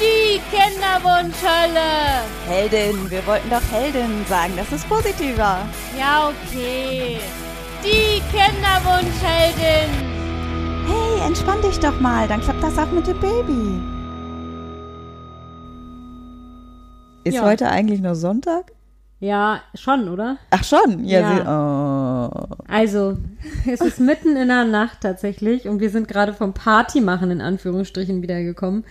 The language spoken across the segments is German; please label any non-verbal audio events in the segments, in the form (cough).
Die Kinderwunschhölle. Heldin, wir wollten doch Heldin sagen, das ist positiver. Ja, okay. Die Kinderwunschheldin. Hey, entspann dich doch mal, dann klappt das auch mit dem Baby. Ist Ja. heute eigentlich nur Sonntag? Ja, schon, oder? Ach schon, ja. Ja. Sie, oh. Also, es ist mitten in der Nacht tatsächlich und wir sind gerade vom Party machen in Anführungsstrichen wiedergekommen,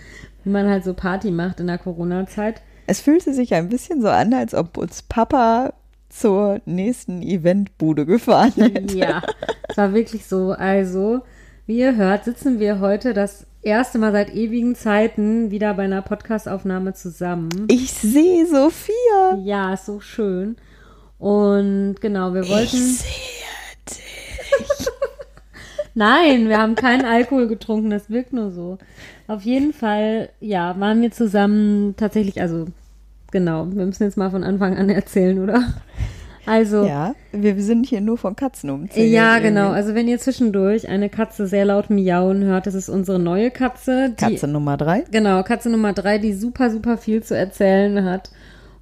wie man halt so Party macht in der Corona-Zeit. Es fühlte sich ein bisschen so an, als ob uns Papa zur nächsten Eventbude gefahren (laughs) hätte. Ja, es war wirklich so. Also, wie ihr hört, sitzen wir heute das erste Mal seit ewigen Zeiten wieder bei einer Podcastaufnahme zusammen. Ich sehe Sophia. Ja, ist so schön. Und genau, wir wollten. Ich sehe (laughs) Nein, wir haben keinen Alkohol getrunken, das wirkt nur so. Auf jeden Fall, ja, waren wir zusammen tatsächlich, also genau, wir müssen jetzt mal von Anfang an erzählen, oder? Also, Ja, wir sind hier nur von Katzen umzählt. Ja, genau. Also wenn ihr zwischendurch eine Katze sehr laut miauen hört, das ist unsere neue Katze. Die, Katze Nummer drei. Genau, Katze Nummer drei, die super, super viel zu erzählen hat.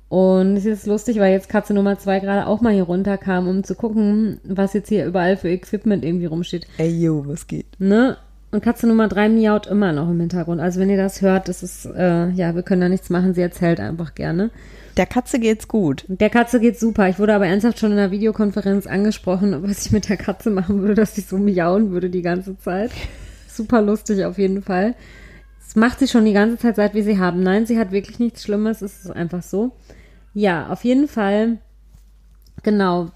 Und es ist lustig, weil jetzt Katze Nummer zwei gerade auch mal hier runterkam, um zu gucken, was jetzt hier überall für Equipment irgendwie rumsteht. Ey, yo, was geht? Ne? Und Katze Nummer drei miaut immer noch im Hintergrund. Also wenn ihr das hört, das ist, äh, ja, wir können da nichts machen, sie erzählt einfach gerne. Der Katze geht's gut. Der Katze geht super. Ich wurde aber ernsthaft schon in der Videokonferenz angesprochen, was ich mit der Katze machen würde, dass sie so miauen würde die ganze Zeit. Super lustig auf jeden Fall. Das macht sie schon die ganze Zeit, seit wir sie haben. Nein, sie hat wirklich nichts Schlimmes. Es ist einfach so. Ja, auf jeden Fall. Genau.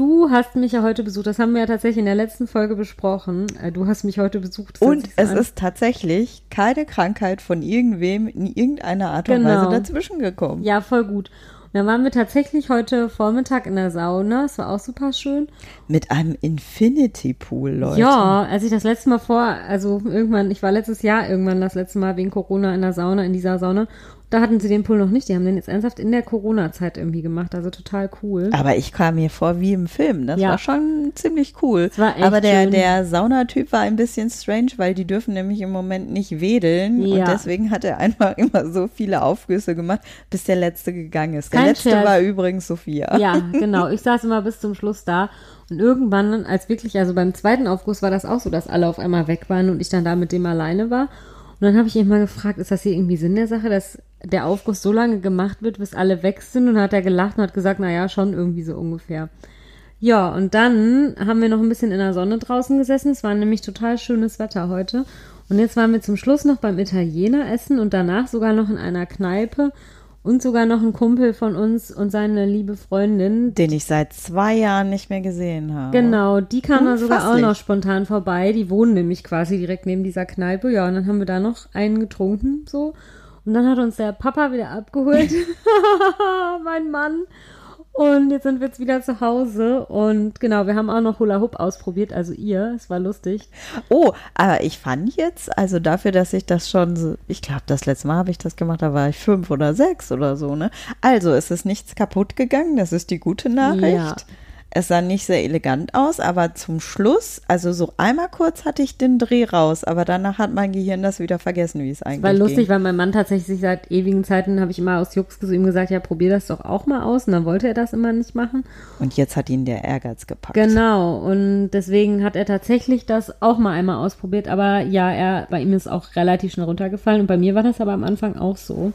Du hast mich ja heute besucht. Das haben wir ja tatsächlich in der letzten Folge besprochen. Äh, Du hast mich heute besucht. Und es an. ist tatsächlich keine Krankheit von irgendwem in irgendeiner Art und Genau. Weise dazwischen gekommen. Ja, voll gut. Und dann waren wir tatsächlich heute Vormittag in der Sauna. Es war auch super schön. Mit einem Infinity Pool, Leute. Ja, als ich das letzte Mal vor, also irgendwann, ich war letztes Jahr irgendwann das letzte Mal wegen Corona in der Sauna, in dieser Sauna. Da hatten sie den Pool noch nicht. Die haben den jetzt ernsthaft in der Corona-Zeit irgendwie gemacht. Also total cool. Aber ich kam mir vor wie im Film. Das Ja. war schon ziemlich cool. Es war echt Aber der, schön. der Saunatyp war ein bisschen strange, weil die dürfen nämlich im Moment nicht wedeln. Ja. Und deswegen hat er einfach (laughs) immer so viele Aufgüsse gemacht, bis der letzte gegangen ist. Der Kein letzte Scherz. war übrigens Sophia. Ja, (laughs) genau. Ich saß immer bis zum Schluss da. Und irgendwann, als wirklich, also beim zweiten Aufguss war das auch so, dass alle auf einmal weg waren und ich dann da mit dem alleine war. Und dann habe ich ihn mal gefragt, ist das hier irgendwie Sinn der Sache, dass der Aufguss so lange gemacht wird, bis alle weg sind? Und dann hat er gelacht und hat gesagt, na ja, schon irgendwie so ungefähr. Ja, und dann haben wir noch ein bisschen in der Sonne draußen gesessen. Es war nämlich total schönes Wetter heute. Und jetzt waren wir zum Schluss noch beim Italiener essen und danach sogar noch in einer Kneipe und sogar noch ein Kumpel von uns und seine liebe Freundin. Den ich seit zwei Jahren nicht mehr gesehen habe. Genau, die kam da sogar auch noch spontan vorbei. Die wohnen nämlich quasi direkt neben dieser Kneipe. Ja, und dann haben wir da noch einen getrunken, so. Und dann hat uns der Papa wieder abgeholt. (laughs) (laughs) mein Mann. Und jetzt sind wir jetzt wieder zu Hause. Und genau, wir haben auch noch Hula Hoop ausprobiert. Also ihr, es war lustig. Oh, aber ich fand jetzt, also dafür, dass ich das schon so, ich glaube, das letzte Mal habe ich das gemacht, da war ich fünf oder sechs oder so, ne? Also es ist nichts kaputt gegangen, das ist die gute Nachricht. Ja. Es sah nicht sehr elegant aus, aber zum Schluss, also so einmal kurz hatte ich den Dreh raus, aber danach hat mein Gehirn das wieder vergessen, wie es eigentlich War lustig, ging. weil mein Mann tatsächlich seit ewigen Zeiten, habe ich immer aus Jux zu ihm gesagt, ja, probier das doch auch mal aus. Und dann wollte er das immer nicht machen. Und jetzt hat ihn der Ehrgeiz gepackt. Genau, und deswegen hat er tatsächlich das auch mal einmal ausprobiert, aber ja, er, bei ihm ist auch relativ schnell runtergefallen und bei mir war das aber am Anfang auch so.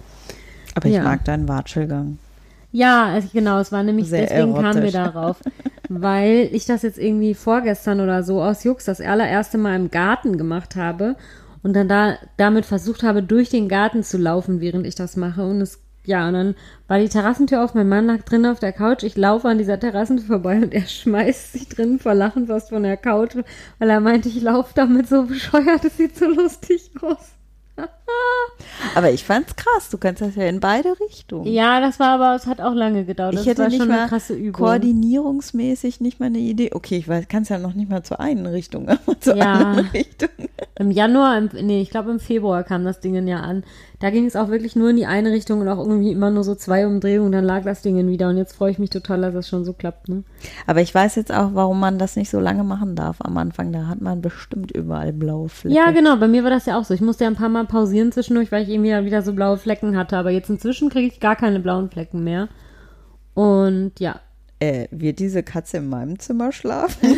Aber ich Ja. mag deinen Watschelgang. Ja, also genau, es war nämlich, Sehr deswegen kamen wir erotisch. darauf, weil ich das jetzt irgendwie vorgestern oder so aus Jux das allererste Mal im Garten gemacht habe und dann da damit versucht habe, durch den Garten zu laufen, während ich das mache und es ja, und dann war die Terrassentür auf, mein Mann lag drin auf der Couch, ich laufe an dieser Terrassentür vorbei und er schmeißt sich drin vor Lachen fast von der Couch, weil er meinte, ich laufe damit so bescheuert, es sieht so lustig aus. (laughs) Aber ich fand's krass, du kannst das ja in beide Richtungen. Ja, das war aber, es hat auch lange gedauert. Ich das hätte nicht schon mal eine krasse Übung. koordinierungsmäßig nicht mal eine Idee. Okay, ich weiß, kannst ja noch nicht mal zur einen Richtung, (laughs) aber zur Ja. anderen Richtung. Im Januar, im, nee, ich glaube im Februar kam das Ding ja an. Da ging es auch wirklich nur in die eine Richtung und auch irgendwie immer nur so zwei Umdrehungen, dann lag das Ding wieder. Und jetzt freue ich mich total, dass das schon so klappt. Ne? Aber ich weiß jetzt auch, warum man das nicht so lange machen darf am Anfang. Da hat man bestimmt überall blaue Flecken. Ja, genau. Bei mir war das ja auch so. Ich musste ja ein paar Mal pausieren zwischendurch, weil ich irgendwie wieder so blaue Flecken hatte. Aber jetzt inzwischen kriege ich gar keine blauen Flecken mehr. Und ja. Äh, wird diese Katze in meinem Zimmer schlafen? (laughs)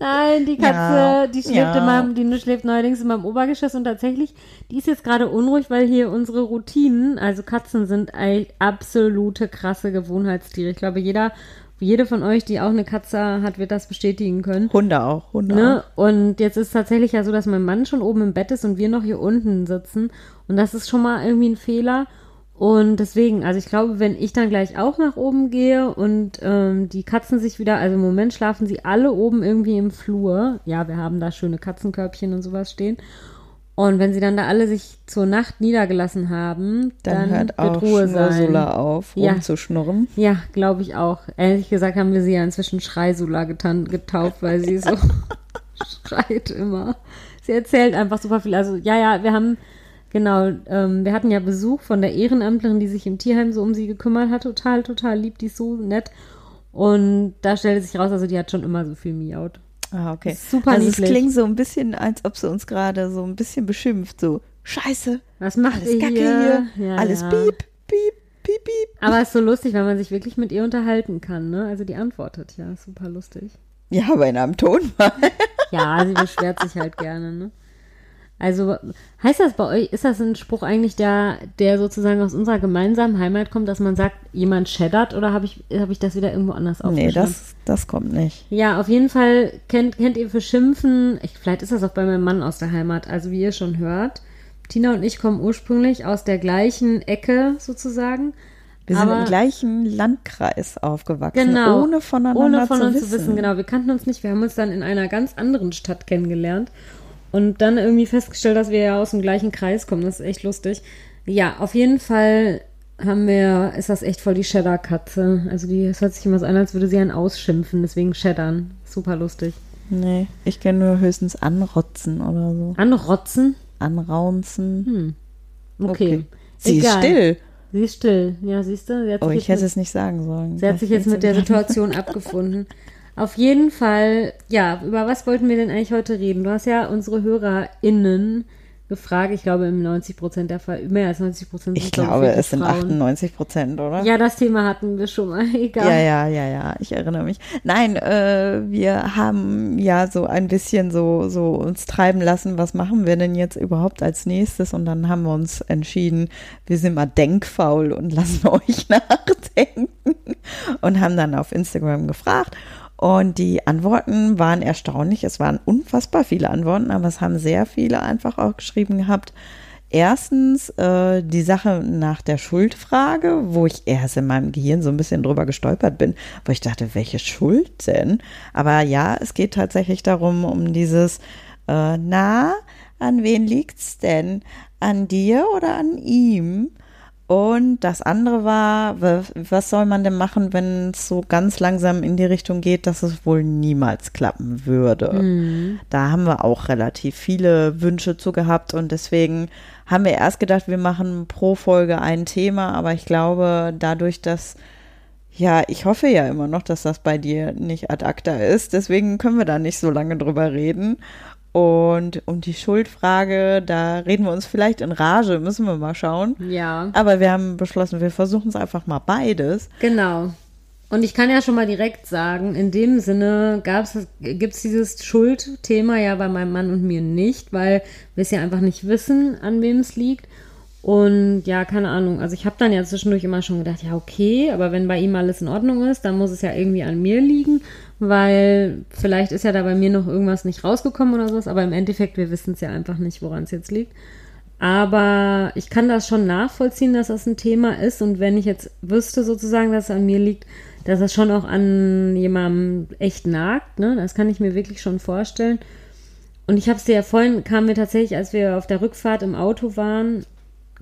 Nein, die Katze, Ja, die schläft ja. in meinem, die schläft neuerdings in meinem Obergeschoss und tatsächlich, die ist jetzt gerade unruhig, weil hier unsere Routinen, also Katzen sind absolute krasse Gewohnheitstiere. Ich glaube, jeder, jede von euch, die auch eine Katze hat, wird das bestätigen können. Hunde auch, Hunde Ne? Und jetzt ist tatsächlich ja so, dass mein Mann schon oben im Bett ist und wir noch hier unten sitzen. Und das ist schon mal irgendwie ein Fehler. Und deswegen, also ich glaube, wenn ich dann gleich auch nach oben gehe und ähm, die Katzen sich wieder, also im Moment schlafen sie alle oben irgendwie im Flur. Ja, wir haben da schöne Katzenkörbchen und sowas stehen. Und wenn sie dann da alle sich zur Nacht niedergelassen haben, Dann, dann, hört auch Ruhe. Schnursula auf, Ja. rumzuschnurren. Ja, glaube ich auch. Ehrlich gesagt haben wir sie ja inzwischen Schreisula getan, getauft, weil sie so (laughs) schreit immer. Sie erzählt einfach super viel. Also ja, ja, wir haben genau, ähm, wir hatten ja Besuch von der Ehrenamtlerin, die sich im Tierheim so um sie gekümmert hat. Total, total lieb, die ist so nett. Und da stellte sich raus, also die hat schon immer so viel miaut. Ah, okay. Super also niedlich. es klingt so ein bisschen, als ob sie uns gerade so ein bisschen beschimpft. So, scheiße, Was macht alles ihr Kacke hier? hier, Ja, alles ja. piep, piep, piep, piep. Aber es ist so lustig, weil man sich wirklich mit ihr unterhalten kann, ne? Also die antwortet ja, super lustig. Ja, aber in einem Tonfall. Ja, sie beschwert sich halt gerne, ne? Also, heißt das bei euch, ist das ein Spruch eigentlich, der, der sozusagen aus unserer gemeinsamen Heimat kommt, dass man sagt, jemand scheddert oder habe ich, hab ich das wieder irgendwo anders Nee, aufgeschrieben? das, das kommt nicht. Ja, auf jeden Fall kennt, kennt ihr für Schimpfen, ich, vielleicht ist das auch bei meinem Mann aus der Heimat, also wie ihr schon hört. Tina und ich kommen ursprünglich aus der gleichen Ecke sozusagen. Wir sind im gleichen Landkreis aufgewachsen, Genau. ohne voneinander Ohne von zu uns wissen. zu wissen, genau. Wir kannten uns nicht. Wir haben uns dann in einer ganz anderen Stadt kennengelernt und dann irgendwie festgestellt, dass wir ja aus dem gleichen Kreis kommen. Das ist echt lustig. Ja, auf jeden Fall haben wir, ist das echt voll die Cheddar-Katze. Also die, es hört sich immer so an, als würde sie einen ausschimpfen, deswegen Cheddern. Super lustig. Nee, ich kenne nur höchstens anrotzen oder so. Anrotzen? Anraunzen. Okay. Sie ist Egal. still. Sie ist still. Ja, siehst du? Sie Oh, ich hätte mit- es nicht sagen sollen. Sie hat sich jetzt mit der Situation (laughs) abgefunden. Auf jeden Fall, ja, über was wollten wir denn eigentlich heute reden? Du hast ja unsere HörerInnen gefragt. Ich glaube, im 90 Prozent der Fall, mehr als 90 Prozent Ich glaube, es sind 98 Prozent, oder? Ja, das Thema hatten wir schon mal. (laughs) Egal. Ja, ja, ja, ja, ich erinnere mich. Nein, äh, wir haben ja so ein bisschen so, so uns treiben lassen, was machen wir denn jetzt überhaupt als nächstes? Und dann haben wir uns entschieden, wir sind mal denkfaul und (laughs) lassen euch (laughs) nachdenken und haben dann auf Instagram gefragt. Und die Antworten waren erstaunlich. Es waren unfassbar viele Antworten, aber es haben sehr viele einfach auch geschrieben gehabt. Erstens äh, die Sache nach der Schuldfrage, wo ich erst in meinem Gehirn so ein bisschen drüber gestolpert bin, wo ich dachte, welche Schuld denn? Aber ja, es geht tatsächlich darum, um dieses, äh, na, an wen liegt's denn? An dir oder an ihm? Und das andere war, wa- was soll man denn machen, wenn es so ganz langsam in die Richtung geht, dass es wohl niemals klappen würde? Da haben wir auch relativ viele Wünsche zu gehabt und deswegen haben wir erst gedacht, wir machen pro Folge ein Thema, aber ich glaube, dadurch, dass ja, ich hoffe ja immer noch, dass das bei dir nicht ad acta ist. Deswegen können wir da nicht so lange drüber reden. Und um die Schuldfrage, da reden wir uns vielleicht in Rage, müssen wir mal schauen. Ja, Aber wir haben beschlossen, wir versuchen es einfach mal beides. genau. Und ich kann ja schon mal direkt sagen, in dem Sinne gibt es dieses Schuldthema ja bei meinem Mann und mir nicht, weil wir es ja einfach nicht wissen, an wem es liegt. Und ja, keine Ahnung. Also ich habe dann ja zwischendurch immer schon gedacht, ja, okay, aber wenn bei ihm alles in Ordnung ist, dann muss es ja irgendwie an mir liegen, weil vielleicht ist ja da bei mir noch irgendwas nicht rausgekommen oder sowas, aber im Endeffekt, wir wissen es ja einfach nicht, woran es jetzt liegt. Aber ich kann das schon nachvollziehen, dass das ein Thema ist. Und wenn ich jetzt wüsste sozusagen, dass es an mir liegt, dass das schon auch an jemandem echt nagt, ne? Das kann ich mir wirklich schon vorstellen. Und ich habe es dir ja vorhin, kam mir tatsächlich, als wir auf der Rückfahrt im Auto waren,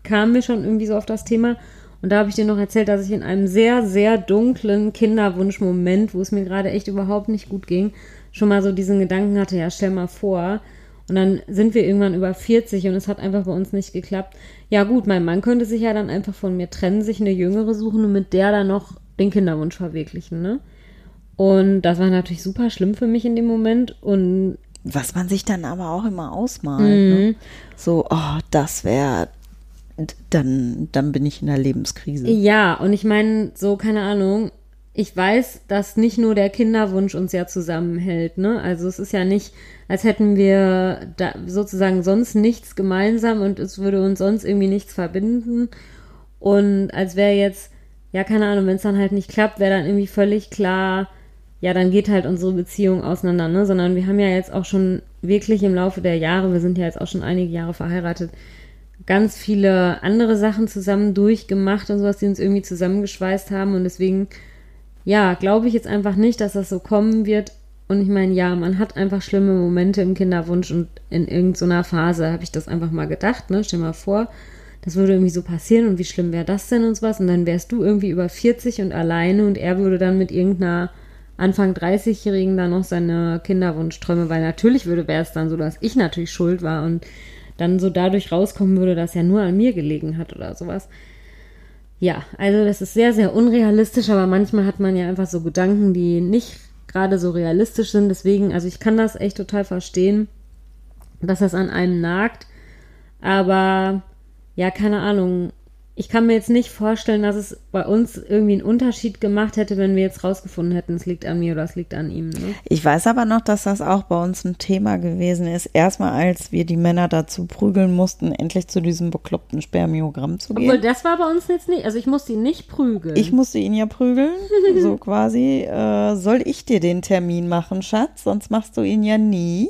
kam mir schon irgendwie so auf das Thema. Und da habe ich dir noch erzählt, dass ich in einem sehr, sehr dunklen Kinderwunschmoment, wo es mir gerade echt überhaupt nicht gut ging, schon mal so diesen Gedanken hatte, ja, stell mal vor. Und dann sind wir irgendwann über 40 und es hat einfach bei uns nicht geklappt. Ja gut, mein Mann könnte sich ja dann einfach von mir trennen, sich eine Jüngere suchen und mit der dann noch den Kinderwunsch verwirklichen, ne? Und das war natürlich super schlimm für mich in dem Moment und was man sich dann aber auch immer ausmalt. Ne? Mhm. So, oh, das wäre, dann, dann bin ich in der Lebenskrise. Ja, und ich meine, so, keine Ahnung, ich weiß, dass nicht nur der Kinderwunsch uns ja zusammenhält, ne? Also es ist ja nicht, als hätten wir da sozusagen sonst nichts gemeinsam und es würde uns sonst irgendwie nichts verbinden. Und als wäre jetzt, ja, keine Ahnung, wenn es dann halt nicht klappt, wäre dann irgendwie völlig klar, ja, dann geht halt unsere Beziehung auseinander, ne? Sondern wir haben ja jetzt auch schon wirklich im Laufe der Jahre, wir sind ja jetzt auch schon einige Jahre verheiratet, ganz viele andere Sachen zusammen durchgemacht und sowas, die uns irgendwie zusammengeschweißt haben. Und deswegen, ja, glaube ich jetzt einfach nicht, dass das so kommen wird. Und ich meine, ja, man hat einfach schlimme Momente im Kinderwunsch und in irgendeiner Phase habe ich das einfach mal gedacht, ne? Stell mal vor, das würde irgendwie so passieren und wie schlimm wäre das denn und sowas. Und dann wärst du irgendwie über 40 und alleine und er würde dann mit irgendeiner Anfang 30-Jährigen da noch seine Kinderwunschträume, weil natürlich würde, wäre es dann so, dass ich natürlich schuld war und dann so dadurch rauskommen würde, dass er nur an mir gelegen hat oder sowas. Ja, also das ist sehr, sehr unrealistisch, aber manchmal hat man ja einfach so Gedanken, die nicht gerade so realistisch sind. Deswegen, also ich kann das echt total verstehen, dass das an einem nagt. Aber ja, keine Ahnung ich kann mir jetzt nicht vorstellen, dass es bei uns irgendwie einen Unterschied gemacht hätte, wenn wir jetzt rausgefunden hätten, es liegt an mir oder es liegt an ihm. Ne? Ich weiß aber noch, dass das auch bei uns ein Thema gewesen ist. Erstmal, als wir die Männer dazu prügeln mussten, endlich zu diesem bekloppten Spermiogramm zu gehen. Obwohl, das war bei uns jetzt nicht. Also ich musste ihn nicht prügeln. Ich musste ihn ja prügeln, (laughs) so quasi. Äh, soll ich dir den Termin machen, Schatz? Sonst machst du ihn ja nie.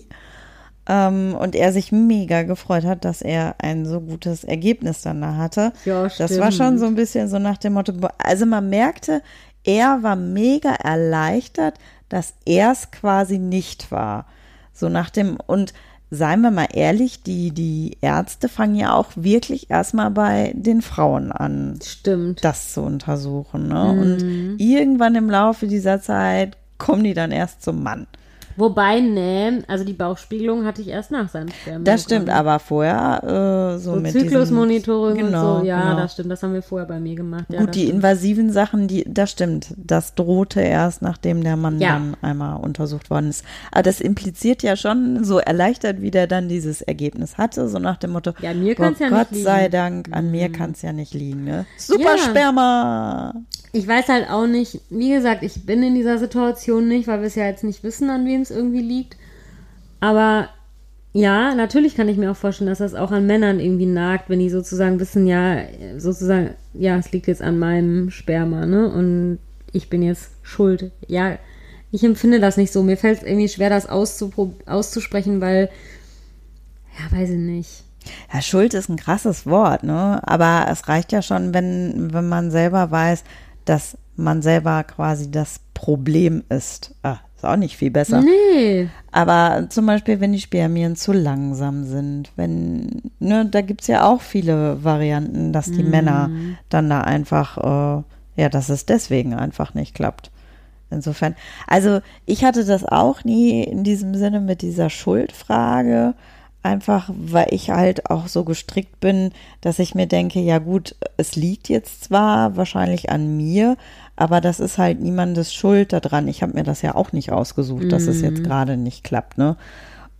Ähm, und er sich mega gefreut hat, dass er ein so gutes Ergebnis dann da hatte. Ja, das war schon so ein bisschen so nach dem Motto, also man merkte, er war mega erleichtert, dass er es quasi nicht war. So nach dem, und seien wir mal ehrlich, die, die Ärzte fangen ja auch wirklich erstmal bei den Frauen an. Stimmt. Das zu untersuchen. Ne? Mhm. Und irgendwann im Laufe dieser Zeit kommen die dann erst zum Mann. Wobei, ne, also die Bauchspiegelung hatte ich erst nach seinem Sperma. Das stimmt, aber vorher äh, so, so mit Zyklusmonitoring genau, und so. Ja, genau. das stimmt, das haben wir vorher bei mir gemacht. Ja, Gut, die stimmt. invasiven Sachen, die, das stimmt. Das drohte erst, nachdem der Mann Ja. dann einmal untersucht worden ist. Aber das impliziert ja schon, so erleichtert, wie der dann dieses Ergebnis hatte, so nach dem Motto, Ja, mir kann's ja nicht Gott liegen." sei Dank, an mir Mhm. kann es ja nicht liegen. Ne? Super. Sperma! Ich weiß halt auch nicht, wie gesagt, ich bin in dieser Situation nicht, weil wir es ja jetzt nicht wissen, an wen es irgendwie liegt. Aber ja, natürlich kann ich mir auch vorstellen, dass das auch an Männern irgendwie nagt, wenn die sozusagen wissen, ja, sozusagen, ja, es liegt jetzt an meinem Sperma, ne? Und ich bin jetzt schuld. Ja, ich empfinde das nicht so. Mir fällt es irgendwie schwer, das auszusprechen, weil, ja, weiß ich nicht. Ja, Schuld ist ein krasses Wort, ne? Aber es reicht ja schon, wenn, wenn man selber weiß, dass man selber quasi das Problem ist. Ah, ist auch nicht viel besser. Nee. Aber zum Beispiel, wenn die Spermien zu langsam sind, wenn, ne, da gibt's ja auch viele Varianten, dass die Männer dann da einfach, äh, ja, dass es deswegen einfach nicht klappt. Insofern, also ich hatte das auch nie in diesem Sinne mit dieser Schuldfrage, einfach weil ich halt auch so gestrickt bin, dass ich mir denke, ja gut, es liegt jetzt zwar wahrscheinlich an mir, aber das ist halt niemandes Schuld daran. Ich habe mir das ja auch nicht ausgesucht, dass es jetzt gerade nicht klappt, ne?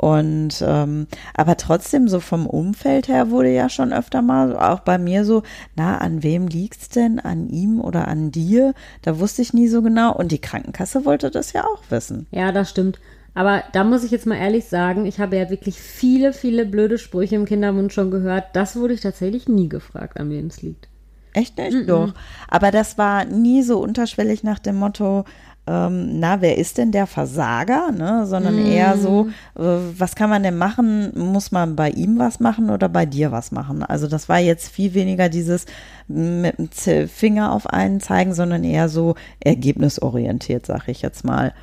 Und ähm, aber trotzdem so vom Umfeld her wurde ja schon öfter mal auch bei mir so, na an wem liegt's denn? An ihm oder an dir? Da wusste ich nie so genau. Und die Krankenkasse wollte das ja auch wissen. Ja, das stimmt. Aber da muss ich jetzt mal ehrlich sagen, ich habe ja wirklich viele, viele blöde Sprüche im Kindermund schon gehört. Das wurde ich tatsächlich nie gefragt, an wem es liegt. Echt nicht? Doch. Aber das war nie so unterschwellig nach dem Motto, ähm, na, wer ist denn der Versager? Ne? Sondern eher so, äh, was kann man denn machen? Muss man bei ihm was machen oder bei dir was machen? Also das war jetzt viel weniger dieses mit dem Finger auf einen zeigen, sondern eher so ergebnisorientiert, sag ich jetzt mal.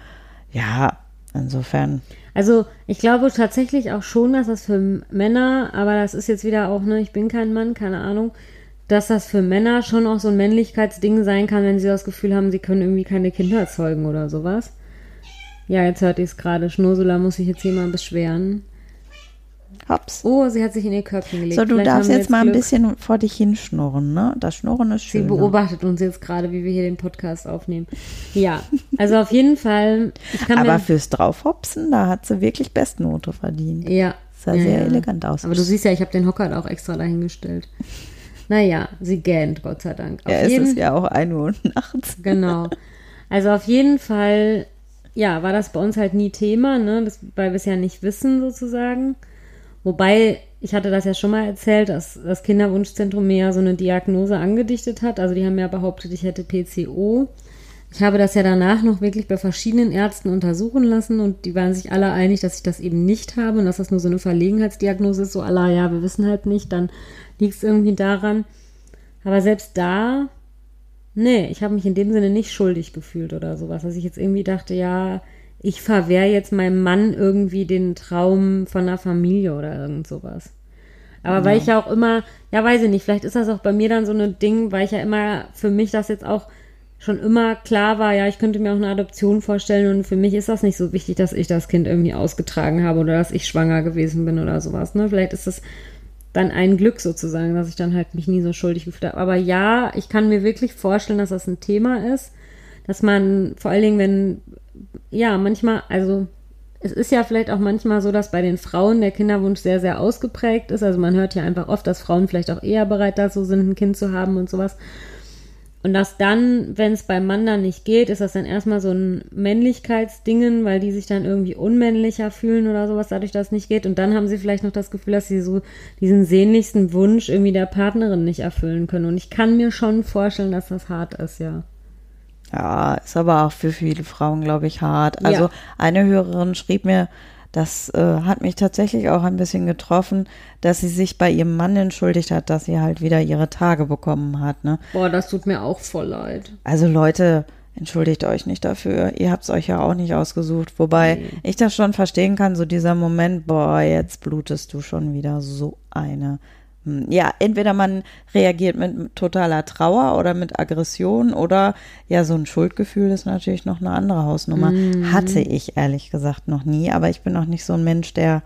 Ja, insofern. Also ich glaube tatsächlich auch schon, dass das für Männer, aber das ist jetzt wieder auch, ne, ich bin kein Mann, keine Ahnung, dass das für Männer schon auch so ein Männlichkeitsding sein kann, wenn sie das Gefühl haben, sie können irgendwie keine Kinder erzeugen oder sowas. Ja, jetzt hört ihr es gerade. Schnursula muss sich jetzt hier mal beschweren. Hops. Oh, sie hat sich in ihr Körbchen gelegt. So, du Vielleicht darfst jetzt mal ein Glück. bisschen vor dich hinschnurren, ne? Das Schnurren ist Sie schön. ne? beobachtet uns jetzt gerade, wie wir hier den Podcast aufnehmen. Ja, also auf jeden Fall. Ich kann Aber fürs Draufhopsen, da hat sie wirklich Bestnote verdient. ja, Sah ja, sehr ja. elegant aus. Aber du siehst ja, ich habe den Hocker auch extra dahingestellt. Naja, sie gähnt, Gott sei Dank. Auf ja, es jeden, ist ja auch 1 Uhr nachts. Genau. Also auf jeden Fall, ja, war das bei uns halt nie Thema, ne? Das, weil wir es ja nicht wissen, sozusagen. Wobei, ich hatte das ja schon mal erzählt, dass das Kinderwunschzentrum mir ja so eine Diagnose angedichtet hat. Also die haben ja behauptet, ich hätte PCO. Ich habe das ja danach noch wirklich bei verschiedenen Ärzten untersuchen lassen und die waren sich alle einig, dass ich das eben nicht habe und dass das nur so eine Verlegenheitsdiagnose ist. So, Allah, ja, wir wissen halt nicht, dann liegt es irgendwie daran. Aber selbst da, nee, ich habe mich in dem Sinne nicht schuldig gefühlt oder sowas, dass ich jetzt irgendwie dachte, ja, ich verwehre jetzt meinem Mann irgendwie den Traum von einer Familie oder irgend sowas. Aber weil ich ja auch immer, ja, weiß ich nicht, vielleicht ist das auch bei mir dann so ein Ding, weil ich ja immer für mich das jetzt auch schon immer klar war, ja, ich könnte mir auch eine Adoption vorstellen und für mich ist das nicht so wichtig, dass ich das Kind irgendwie ausgetragen habe oder dass ich schwanger gewesen bin oder sowas, ne? Vielleicht ist das dann ein Glück sozusagen, dass ich dann halt mich nie so schuldig gefühlt habe. Aber ja, ich kann mir wirklich vorstellen, dass das ein Thema ist, dass man vor allen Dingen, wenn, ja, manchmal, also es ist ja vielleicht auch manchmal so, dass bei den Frauen der Kinderwunsch sehr, sehr ausgeprägt ist. Also man hört ja einfach oft, dass Frauen vielleicht auch eher bereit dazu sind, ein Kind zu haben und sowas. Und dass dann, wenn es beim Mann dann nicht geht, ist das dann erstmal so ein Männlichkeitsdingen, weil die sich dann irgendwie unmännlicher fühlen oder sowas, dadurch, dass es nicht geht. Und dann haben sie vielleicht noch das Gefühl, dass sie so diesen sehnlichsten Wunsch irgendwie der Partnerin nicht erfüllen können. Und ich kann mir schon vorstellen, dass das hart ist, ja. Ja, ist aber auch für viele Frauen, glaube ich, hart. Also Ja. eine Hörerin schrieb mir, das äh, hat mich tatsächlich auch ein bisschen getroffen, dass sie sich bei ihrem Mann entschuldigt hat, dass sie halt wieder ihre Tage bekommen hat. Ne? Boah, das tut mir auch voll leid. Also Leute, entschuldigt euch nicht dafür. Ihr habt es euch ja auch nicht ausgesucht. Wobei Nee. ich das schon verstehen kann, so dieser Moment, boah, jetzt blutest du schon wieder so eine. Hm, Ja, entweder man reagiert mit totaler Trauer oder mit Aggression oder ja, so ein Schuldgefühl ist natürlich noch eine andere Hausnummer. Hatte ich ehrlich gesagt noch nie, aber ich bin auch nicht so ein Mensch, der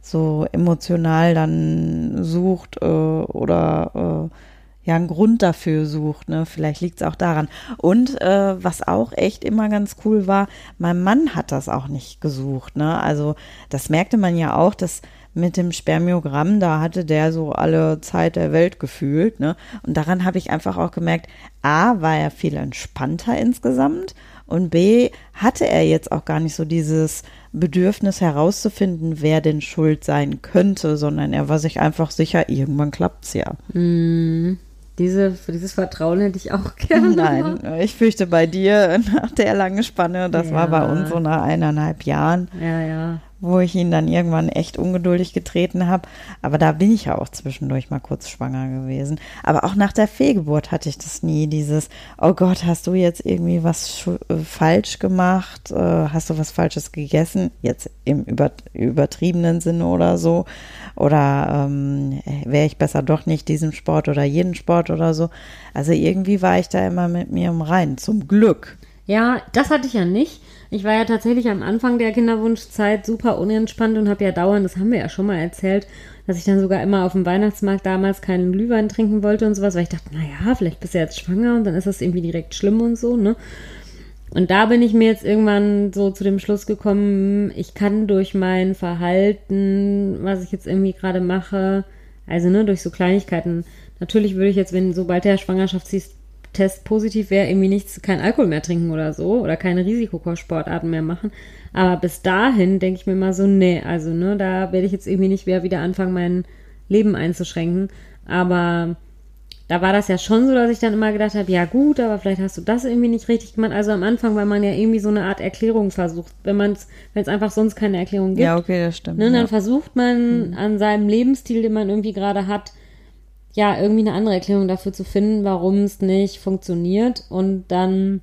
so emotional dann sucht äh, oder äh, ja einen Grund dafür sucht. Ne? Vielleicht liegt es auch daran. Und äh, was auch echt immer ganz cool war, mein Mann hat das auch nicht gesucht. Ne? Also das merkte man ja auch, dass mit dem Spermiogramm, da hatte der so alle Zeit der Welt gefühlt. Ne? Und daran habe ich einfach auch gemerkt, A, war er viel entspannter insgesamt und B, hatte er jetzt auch gar nicht so dieses Bedürfnis herauszufinden, wer denn schuld sein könnte, sondern er war sich einfach sicher, irgendwann klappt's ja. Diese, dieses Vertrauen hätte ich auch gerne. Nein, ich fürchte bei dir (laughs) nach der langen Spanne, das war bei Ja. uns so nach eineinhalb Jahren, Ja, ja. Wo ich ihn dann irgendwann echt ungeduldig getreten habe. Aber da bin ich ja auch zwischendurch mal kurz schwanger gewesen. Aber auch nach der Fehlgeburt hatte ich das nie, dieses, oh Gott, hast du jetzt irgendwie was äh, falsch gemacht? Äh, hast du was Falsches gegessen? Jetzt im über, übertriebenen Sinne oder so. Oder ähm, wäre ich besser doch nicht diesen Sport oder jeden Sport oder so. Also irgendwie war ich da immer mit mir im Reinen, zum Glück. Ja, das hatte ich ja nicht. Ich war ja tatsächlich am Anfang der Kinderwunschzeit super unentspannt und habe ja dauernd, das haben wir ja schon mal erzählt, dass ich dann sogar immer auf dem Weihnachtsmarkt damals keinen Glühwein trinken wollte und sowas, weil ich dachte, naja, vielleicht bist du jetzt schwanger und dann ist das irgendwie direkt schlimm und so, ne? Und da bin ich mir jetzt irgendwann so zu dem Schluss gekommen, ich kann durch mein Verhalten, was ich jetzt irgendwie gerade mache, also ne, durch so Kleinigkeiten, natürlich würde ich jetzt, wenn sobald der Schwangerschaftstest positiv wäre, irgendwie nichts, kein Alkohol mehr trinken oder so oder keine Risikosportarten mehr machen. Aber bis dahin denke ich mir mal so, nee, also ne, da werde ich jetzt irgendwie nicht mehr wieder anfangen, mein Leben einzuschränken. Aber da war das ja schon so, dass ich dann immer gedacht habe, ja gut, aber vielleicht hast du das irgendwie nicht richtig gemacht. Also am Anfang, weil man ja irgendwie so eine Art Erklärung versucht, wenn man es, wenn es einfach sonst keine Erklärung gibt. Ja, okay, das stimmt. Ne, ja. dann versucht man an seinem Lebensstil, den man irgendwie gerade hat, ja, irgendwie eine andere Erklärung dafür zu finden, warum es nicht funktioniert. Und dann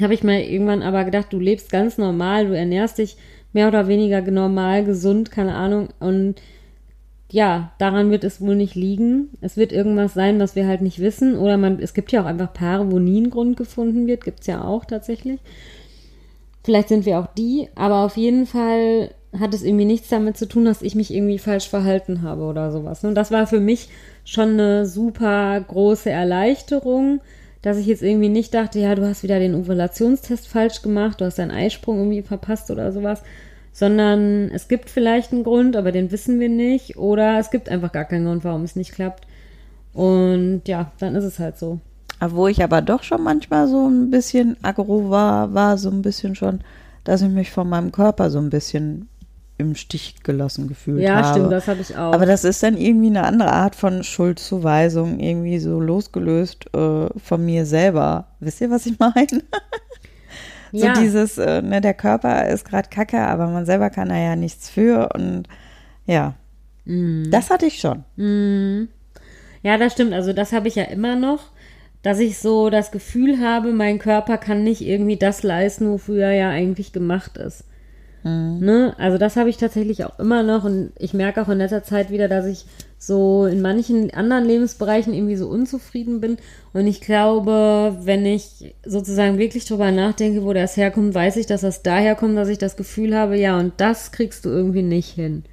habe ich mir irgendwann aber gedacht, du lebst ganz normal, du ernährst dich mehr oder weniger normal, gesund, keine Ahnung. Und ja, daran wird es wohl nicht liegen. Es wird irgendwas sein, was wir halt nicht wissen. Oder man, es gibt ja auch einfach Paare, wo nie ein Grund gefunden wird. Gibt's ja auch tatsächlich. Vielleicht sind wir auch die, aber auf jeden Fall hat es irgendwie nichts damit zu tun, dass ich mich irgendwie falsch verhalten habe oder sowas. Und das war für mich schon eine super große Erleichterung, dass ich jetzt irgendwie nicht dachte, ja, du hast wieder den Ovulationstest falsch gemacht, du hast deinen Eisprung irgendwie verpasst oder sowas, sondern es gibt vielleicht einen Grund, aber den wissen wir nicht, oder es gibt einfach gar keinen Grund, warum es nicht klappt. Und ja, dann ist es halt so. Wo ich aber doch schon manchmal so ein bisschen aggro war, war so ein bisschen schon, dass ich mich von meinem Körper so ein bisschen im Stich gelassen gefühlt ja, habe. Ja, stimmt, das habe ich auch. Aber das ist dann irgendwie eine andere Art von Schuldzuweisung, irgendwie so losgelöst äh, von mir selber. Wisst ihr, was ich meine? (laughs) so ja. dieses, äh, ne, der Körper ist gerade kacke, aber man selber kann da ja nichts für und ja, mm. das hatte ich schon. Mm. Ja, das stimmt. Also das habe ich ja immer noch, dass ich so das Gefühl habe, mein Körper kann nicht irgendwie das leisten, wofür er ja eigentlich gemacht ist. Mhm. Ne? Also das habe ich tatsächlich auch immer noch und ich merke auch in letzter Zeit wieder, dass ich so in manchen anderen Lebensbereichen irgendwie so unzufrieden bin. Und ich glaube, wenn ich sozusagen wirklich drüber nachdenke, wo das herkommt, weiß ich, dass das daher kommt, dass ich das Gefühl habe, ja, und das kriegst du irgendwie nicht hin.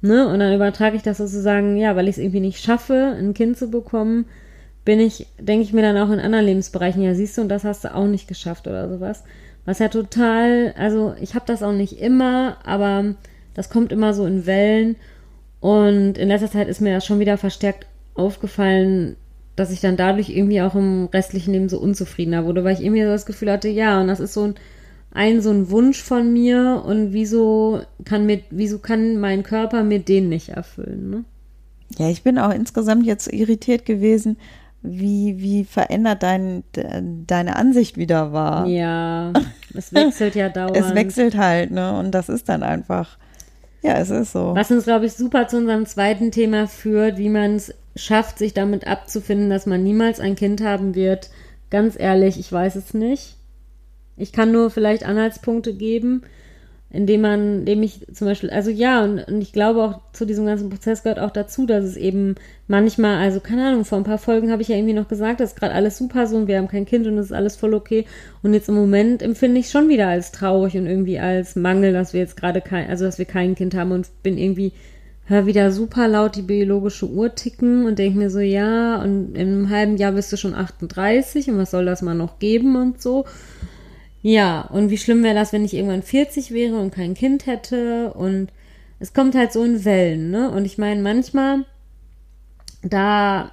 Ne? Und dann übertrage ich das sozusagen, ja, weil ich es irgendwie nicht schaffe, ein Kind zu bekommen, bin ich, denke ich mir dann auch in anderen Lebensbereichen, ja, siehst du, und das hast du auch nicht geschafft oder sowas. Was ja total, also ich habe das auch nicht immer, aber das kommt immer so in Wellen. Und in letzter Zeit ist mir das schon wieder verstärkt aufgefallen, dass ich dann dadurch irgendwie auch im restlichen Leben so unzufriedener wurde, weil ich irgendwie so das Gefühl hatte, ja, und das ist so ein, ein so ein Wunsch von mir und wieso kann mir, wieso kann mein Körper mir den nicht erfüllen, ne? Ja, ich bin auch insgesamt jetzt irritiert gewesen, wie, wie verändert dein, deine Ansicht wieder war. Ja, (laughs) es wechselt ja dauernd. es wechselt halt, ne? Und das ist dann einfach, ja, es ist so. Was uns, glaube ich, super zu unserem zweiten Thema führt, wie man es schafft, sich damit abzufinden, dass man niemals ein Kind haben wird. Ganz ehrlich, ich weiß es nicht. Ich kann nur vielleicht Anhaltspunkte geben indem man, indem ich zum Beispiel, also ja, und, und ich glaube auch zu diesem ganzen Prozess gehört auch dazu, dass es eben manchmal, also keine Ahnung, vor ein paar Folgen habe ich ja irgendwie noch gesagt, das ist gerade alles super so und wir haben kein Kind und es ist alles voll okay. Und jetzt im Moment empfinde ich schon wieder als traurig und irgendwie als Mangel, dass wir jetzt gerade kein, also dass wir kein Kind haben und bin irgendwie, hör wieder super laut die biologische Uhr ticken und denke mir so, ja, und in einem halben Jahr bist du schon 38 und was soll das mal noch geben und so. Ja, und wie schlimm wäre das, wenn ich irgendwann 40 wäre und kein Kind hätte und es kommt halt so in Wellen, ne? Und ich meine, manchmal, da,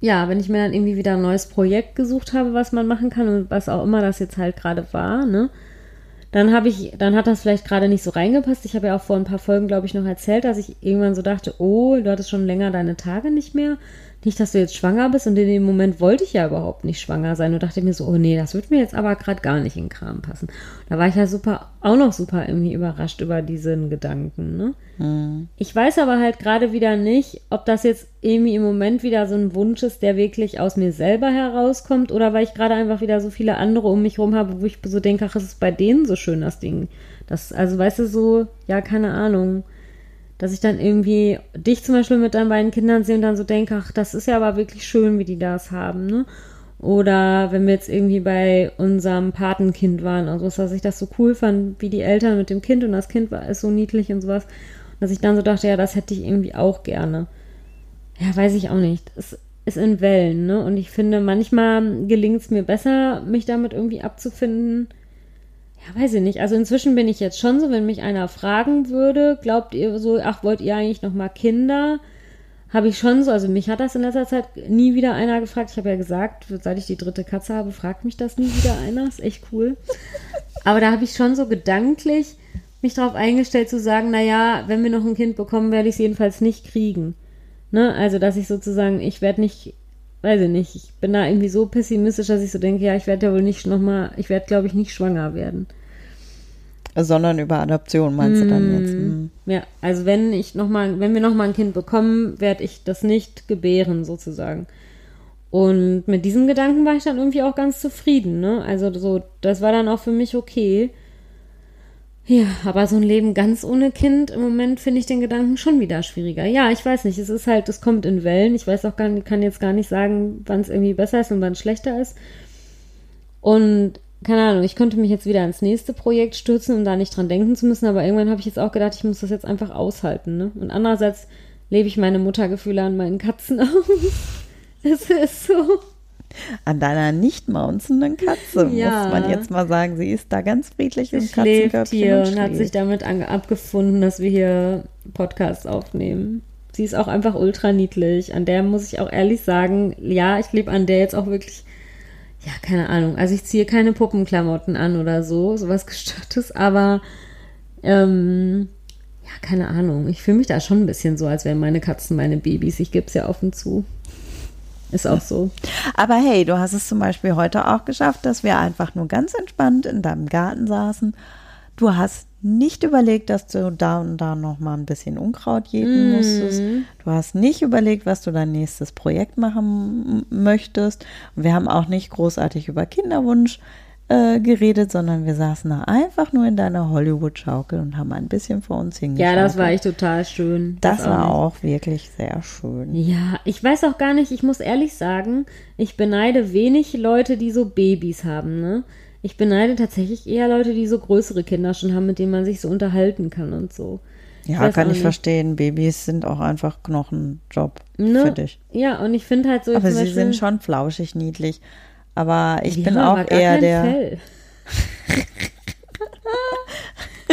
ja, wenn ich mir dann irgendwie wieder ein neues Projekt gesucht habe, was man machen kann und was auch immer das jetzt halt gerade war, ne? Dann habe ich, dann hat das vielleicht gerade nicht so reingepasst. Ich habe ja auch vor ein paar Folgen, glaube ich, noch erzählt, dass ich irgendwann so dachte, oh, du hattest schon länger deine Tage nicht mehr nicht, dass du jetzt schwanger bist und in dem Moment wollte ich ja überhaupt nicht schwanger sein und dachte mir so, oh nee, das wird mir jetzt aber gerade gar nicht in den Kram passen. Da war ich ja super, auch noch super irgendwie überrascht über diesen Gedanken, ne? Mhm. Ich weiß aber halt gerade wieder nicht, ob das jetzt irgendwie im Moment wieder so ein Wunsch ist, der wirklich aus mir selber herauskommt oder weil ich gerade einfach wieder so viele andere um mich rum habe, wo ich so denke, ach, es ist bei denen so schön, das Ding. Das, also weißt du, so, ja, keine Ahnung dass ich dann irgendwie dich zum Beispiel mit deinen beiden Kindern sehe und dann so denke, ach, das ist ja aber wirklich schön, wie die das haben, ne? Oder wenn wir jetzt irgendwie bei unserem Patenkind waren, also dass ich das so cool fand, wie die Eltern mit dem Kind und das Kind war ist so niedlich und sowas, dass ich dann so dachte, ja, das hätte ich irgendwie auch gerne. Ja, weiß ich auch nicht. Es ist in Wellen, ne? Und ich finde, manchmal gelingt es mir besser, mich damit irgendwie abzufinden ja, weiß ich nicht. Also inzwischen bin ich jetzt schon so, wenn mich einer fragen würde, glaubt ihr so, ach, wollt ihr eigentlich noch mal Kinder? Habe ich schon so, also mich hat das in letzter Zeit nie wieder einer gefragt. Ich habe ja gesagt, seit ich die dritte Katze habe, fragt mich das nie wieder einer. Ist echt cool. Aber da habe ich schon so gedanklich mich darauf eingestellt zu sagen, naja, wenn wir noch ein Kind bekommen, werde ich es jedenfalls nicht kriegen. Ne? Also, dass ich sozusagen, ich werde nicht weiß ich nicht, ich bin da irgendwie so pessimistisch, dass ich so denke, ja, ich werde ja wohl nicht nochmal, ich werde, glaube ich, nicht schwanger werden. Sondern über Adoption meinst mm, du dann jetzt? Mm. Ja, also wenn ich noch mal, wenn wir nochmal ein Kind bekommen, werde ich das nicht gebären, sozusagen. Und mit diesem Gedanken war ich dann irgendwie auch ganz zufrieden, ne? Also so, das war dann auch für mich okay. Ja, aber so ein Leben ganz ohne Kind, im Moment finde ich den Gedanken schon wieder schwieriger. Ja, ich weiß nicht, es ist halt, es kommt in Wellen. Ich weiß auch gar nicht, kann jetzt gar nicht sagen, wann es irgendwie besser ist und wann es schlechter ist. Und keine Ahnung, ich könnte mich jetzt wieder ins nächste Projekt stürzen, um da nicht dran denken zu müssen, aber irgendwann habe ich jetzt auch gedacht, ich muss das jetzt einfach aushalten. Ne? Und andererseits lebe ich meine Muttergefühle an meinen Katzen (laughs) aus. Es ist so. An deiner nicht maunzenden Katze, Ja. muss man jetzt mal sagen. Sie ist da ganz friedlich Sie im Katzenkörbchen hier und und hat sich damit abgefunden, dass wir hier Podcasts aufnehmen. Sie ist auch einfach ultra niedlich. An der muss ich auch ehrlich sagen, ja, ich lebe an der jetzt auch wirklich, ja, keine Ahnung. Also ich ziehe keine Puppenklamotten an oder so, sowas (laughs) gestörtes, aber ähm, ja, keine Ahnung. Ich fühle mich da schon ein bisschen so, als wären meine Katzen meine Babys. Ich gebe es ja offen zu. Ist auch so. Aber hey, du hast es zum Beispiel heute auch geschafft, dass wir einfach nur ganz entspannt in deinem Garten saßen. Du hast nicht überlegt, dass du da und da noch mal ein bisschen Unkraut jäten musstest. Du hast nicht überlegt, was du dein nächstes Projekt machen möchtest. Wir haben auch nicht großartig über Kinderwunsch äh, geredet, sondern wir saßen da einfach nur in deiner Hollywood-Schaukel und haben ein bisschen vor uns Ja, hingeschaut. das war echt total schön. Das war nicht. auch wirklich sehr schön. Ja, ich weiß auch gar nicht, ich muss ehrlich sagen, ich beneide wenig Leute, die so Babys haben, ne? Ich beneide tatsächlich eher Leute, die so größere Kinder schon haben, mit denen man sich so unterhalten kann und so. Ja, weiß kann auch ich verstehen. Babys sind auch einfach Knochenjob Ne? für dich. Ja, und ich finde halt so Aber sie Beispiel, sind schon flauschig niedlich. Aber ich die bin auch eher der,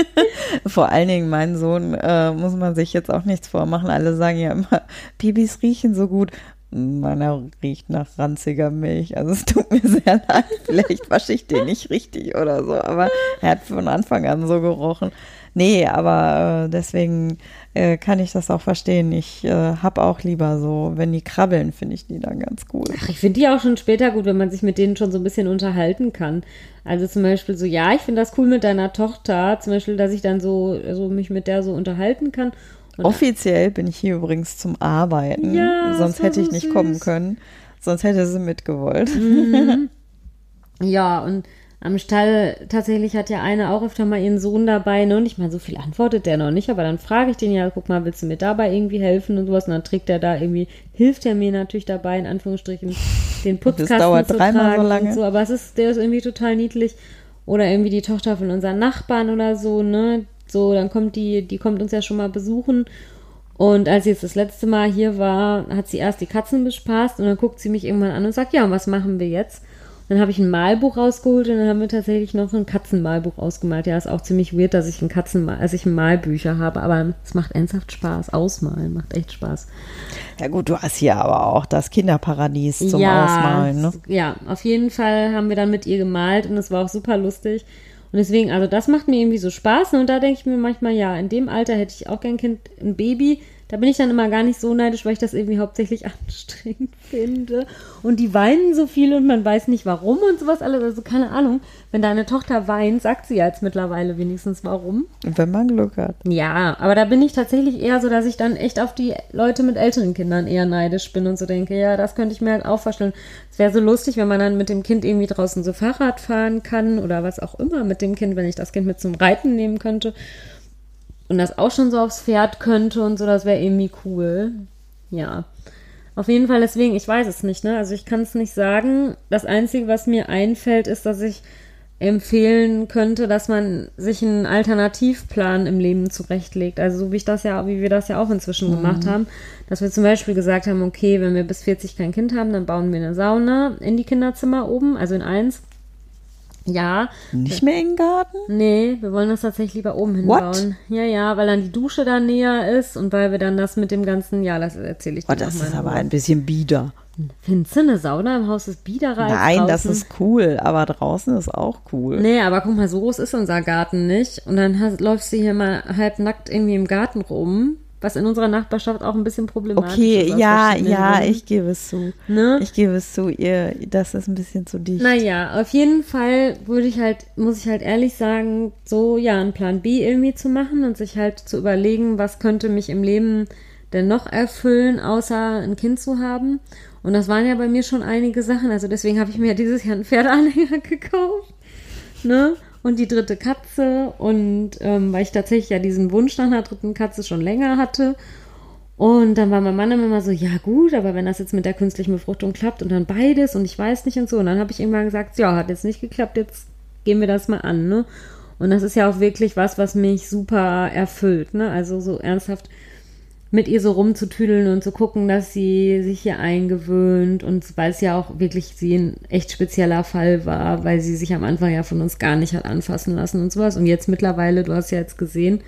(laughs) vor allen Dingen mein Sohn, äh, muss man sich jetzt auch nichts vormachen. Alle sagen ja immer, Babys riechen so gut. Meiner riecht nach ranziger Milch. Also es tut mir sehr leid. Vielleicht wasche ich den nicht richtig oder so. Aber er hat von Anfang an so gerochen. Nee, aber äh, deswegen äh, kann ich das auch verstehen. Ich äh, habe auch lieber so, wenn die krabbeln, finde ich die dann ganz cool. Ach, ich finde die auch schon später gut, wenn man sich mit denen schon so ein bisschen unterhalten kann. Also zum Beispiel so, ja, ich finde das cool mit deiner Tochter, zum Beispiel, dass ich dann so, so mich mit der so unterhalten kann. Und Offiziell bin ich hier übrigens zum Arbeiten. Ja, Sonst hätte ich so nicht kommen können. Sonst hätte sie mitgewollt. (laughs) Ja, und am Stall tatsächlich hat ja eine auch öfter mal ihren Sohn dabei, ne? Und ich meine, so viel antwortet der noch nicht, aber dann frage ich den ja, guck mal, willst du mir dabei irgendwie helfen und sowas? Und dann trägt er da irgendwie, hilft er mir natürlich dabei, in Anführungsstrichen, den Putzkasten dauert zu dreimal so tragen lange. und so. Aber es ist, der ist irgendwie total niedlich. Oder irgendwie die Tochter von unseren Nachbarn oder so, ne? So, dann kommt die, die kommt uns ja schon mal besuchen. Und als sie jetzt das letzte Mal hier war, hat sie erst die Katzen bespaßt und dann guckt sie mich irgendwann an und sagt, ja, und was machen wir jetzt? Dann habe ich ein Malbuch rausgeholt und dann haben wir tatsächlich noch ein Katzenmalbuch ausgemalt. Ja, ist auch ziemlich weird, dass ich ein Katzenmal, also ich Malbücher habe, aber es macht ernsthaft Spaß. Ausmalen macht echt Spaß. Ja gut, du hast hier aber auch das Kinderparadies zum Ausmalen. Ne? ja, auf jeden Fall haben wir dann mit ihr gemalt und es war auch super lustig. Und deswegen, also das macht mir irgendwie so Spaß. ne? Und da denke ich mir manchmal, ja, in dem Alter hätte ich auch gern ein Kind, ein Baby. Da bin ich dann immer gar nicht so neidisch, weil ich das irgendwie hauptsächlich (laughs) anstrengend finde. Und die weinen so viel und man weiß nicht warum und sowas alles. Also keine Ahnung. Wenn deine Tochter weint, sagt sie ja jetzt mittlerweile wenigstens warum. Wenn man Glück hat. Ja, aber da bin ich tatsächlich eher so, dass ich dann echt auf die Leute mit älteren Kindern eher neidisch bin und so denke, ja, das könnte ich mir halt auch vorstellen. Es wäre so lustig, wenn man dann mit dem Kind irgendwie draußen so Fahrrad fahren kann oder was auch immer mit dem Kind, wenn ich das Kind mit zum Reiten nehmen könnte und das auch schon so aufs Pferd könnte und so, das wäre irgendwie cool. Ja. Auf jeden Fall deswegen, ich weiß es nicht, ne? Also ich kann es nicht sagen. Das Einzige, was mir einfällt, ist, dass ich empfehlen könnte, dass man sich einen Alternativplan im Leben zurechtlegt. Also so wie ich das ja, wie wir das ja auch inzwischen gemacht haben, dass wir zum Beispiel gesagt haben, okay, wenn wir bis 40 kein Kind haben, dann bauen wir eine Sauna in die Kinderzimmer oben, also in eins. Ja, Nicht mehr in den Garten? Nee, wir wollen das tatsächlich lieber oben What? hinbauen. Ja, ja, weil dann die Dusche da näher ist und weil wir dann das mit dem ganzen, ja, das erzähle ich dir Oh, das ist aber Ruhe. ein bisschen bieder. Findest du eine Sauna im Haus ist biederer Nein, das draußen? ist cool, aber draußen ist auch cool. Nee, aber guck mal, so groß ist unser Garten nicht. Und dann hast, läufst du hier mal halb nackt irgendwie im Garten rum, was in unserer Nachbarschaft auch ein bisschen problematisch Okay, ist. aus ja, ja, Gründen. ich gebe es zu. Ne? Ich gebe es zu, ihr, das ist ein bisschen zu dicht. Naja, auf jeden Fall würde ich halt, muss ich halt ehrlich sagen, so ja, einen Plan B irgendwie zu machen und sich halt zu überlegen, was könnte mich im Leben denn noch erfüllen, außer ein Kind zu haben. Und das waren ja bei mir schon einige Sachen. Also deswegen habe ich mir dieses Jahr einen Pferdeanhänger (laughs) gekauft. Ne? Und die dritte Katze. Und ähm, weil ich tatsächlich ja diesen Wunsch nach einer dritten Katze schon länger hatte. Und dann war mein Mann immer so, ja gut, aber wenn das jetzt mit der künstlichen Befruchtung klappt und dann beides und ich weiß nicht und so. Und dann habe ich irgendwann gesagt, ja, hat jetzt nicht geklappt, jetzt gehen wir das mal an, ne? Und das ist ja auch wirklich was, was mich super erfüllt, ne? Also so ernsthaft mit ihr so rumzutüdeln und zu gucken, dass sie sich hier eingewöhnt und weil es ja auch wirklich sie ein echt spezieller Fall war, weil sie sich am Anfang ja von uns gar nicht hat anfassen lassen und sowas. Und jetzt mittlerweile, du hast ja jetzt gesehen,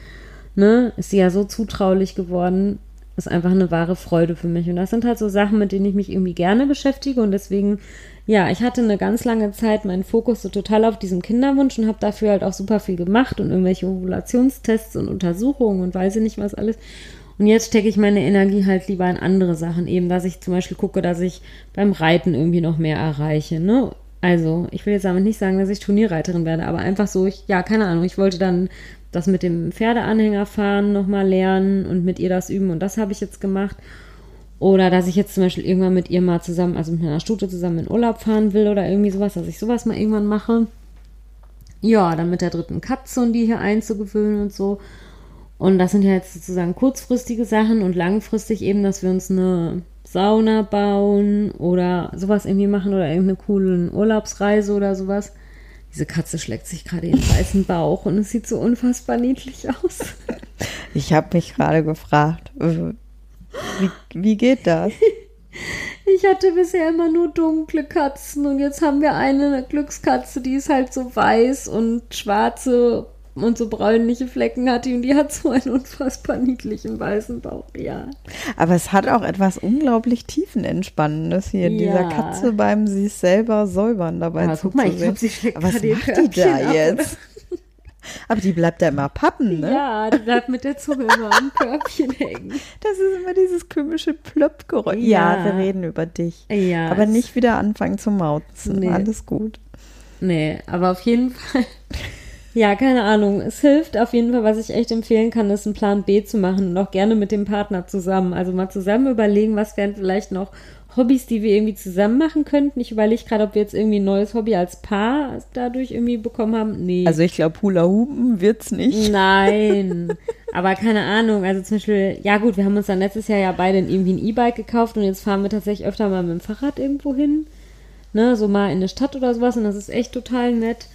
ne, ist sie ja so zutraulich geworden, ist einfach eine wahre Freude für mich. Und das sind halt so Sachen, mit denen ich mich irgendwie gerne beschäftige und deswegen, ja, ich hatte eine ganz lange Zeit meinen Fokus so total auf diesem Kinderwunsch und habe dafür halt auch super viel gemacht und irgendwelche Ovulationstests und Untersuchungen und weiß ich nicht was alles. Und jetzt stecke ich meine Energie halt lieber in andere Sachen, eben, dass ich zum Beispiel gucke, dass ich beim Reiten irgendwie noch mehr erreiche, ne? Also, ich will jetzt damit nicht sagen, dass ich Turnierreiterin werde, aber einfach so, ich, ja, keine Ahnung, ich wollte dann das mit dem Pferdeanhängerfahren nochmal lernen und mit ihr das üben und das habe ich jetzt gemacht. Oder dass ich jetzt zum Beispiel irgendwann mit ihr mal zusammen, also mit einer Stute zusammen in Urlaub fahren will oder irgendwie sowas, dass ich sowas mal irgendwann mache. Ja, dann mit der dritten Katze und die hier einzugewöhnen und so. Und das sind ja jetzt sozusagen kurzfristige Sachen und langfristig eben, dass wir uns eine Sauna bauen oder sowas irgendwie machen oder irgendeine coole Urlaubsreise oder sowas. Diese Katze schlägt sich gerade den weißen Bauch und es sieht so unfassbar niedlich aus. (laughs) Ich habe mich gerade gefragt, wie, wie geht das? (laughs) Ich hatte bisher immer nur dunkle Katzen und jetzt haben wir eine Glückskatze, die ist halt so weiß und schwarze und so bräunliche Flecken hat die und die hat so einen unfassbar niedlichen weißen Bauch, ja. Aber es hat auch etwas unglaublich tiefenentspannendes hier, ja. dieser Katze beim sich selber säubern dabei Aber guck mal, ich glaube, sie schlägt was macht die da jetzt? Aber die bleibt ja immer pappen, ne? Ja, die bleibt mit der Zunge immer am Körbchen hängen. Das ist immer dieses komische Plöppgeräusch. Ja. ja, wir reden über dich. Ja. Aber nicht wieder anfangen zu mauzen. Nee. Alles gut. Nee, aber auf jeden Fall ja, keine Ahnung. Es hilft auf jeden Fall, was ich echt empfehlen kann, ist einen Plan B zu machen und auch gerne mit dem Partner zusammen. Also mal zusammen überlegen, was wären vielleicht noch Hobbys, die wir irgendwie zusammen machen könnten. Ich überlege gerade, ob wir jetzt irgendwie ein neues Hobby als Paar dadurch irgendwie bekommen haben. Nee. Also ich glaube, Hula Hupen wird's nicht. Nein. (laughs) Aber keine Ahnung. Also zum Beispiel, ja gut, wir haben uns dann letztes Jahr ja beide irgendwie ein E-Bike gekauft und jetzt fahren wir tatsächlich öfter mal mit dem Fahrrad irgendwo hin. Ne, so mal in eine Stadt oder sowas und das ist echt total nett.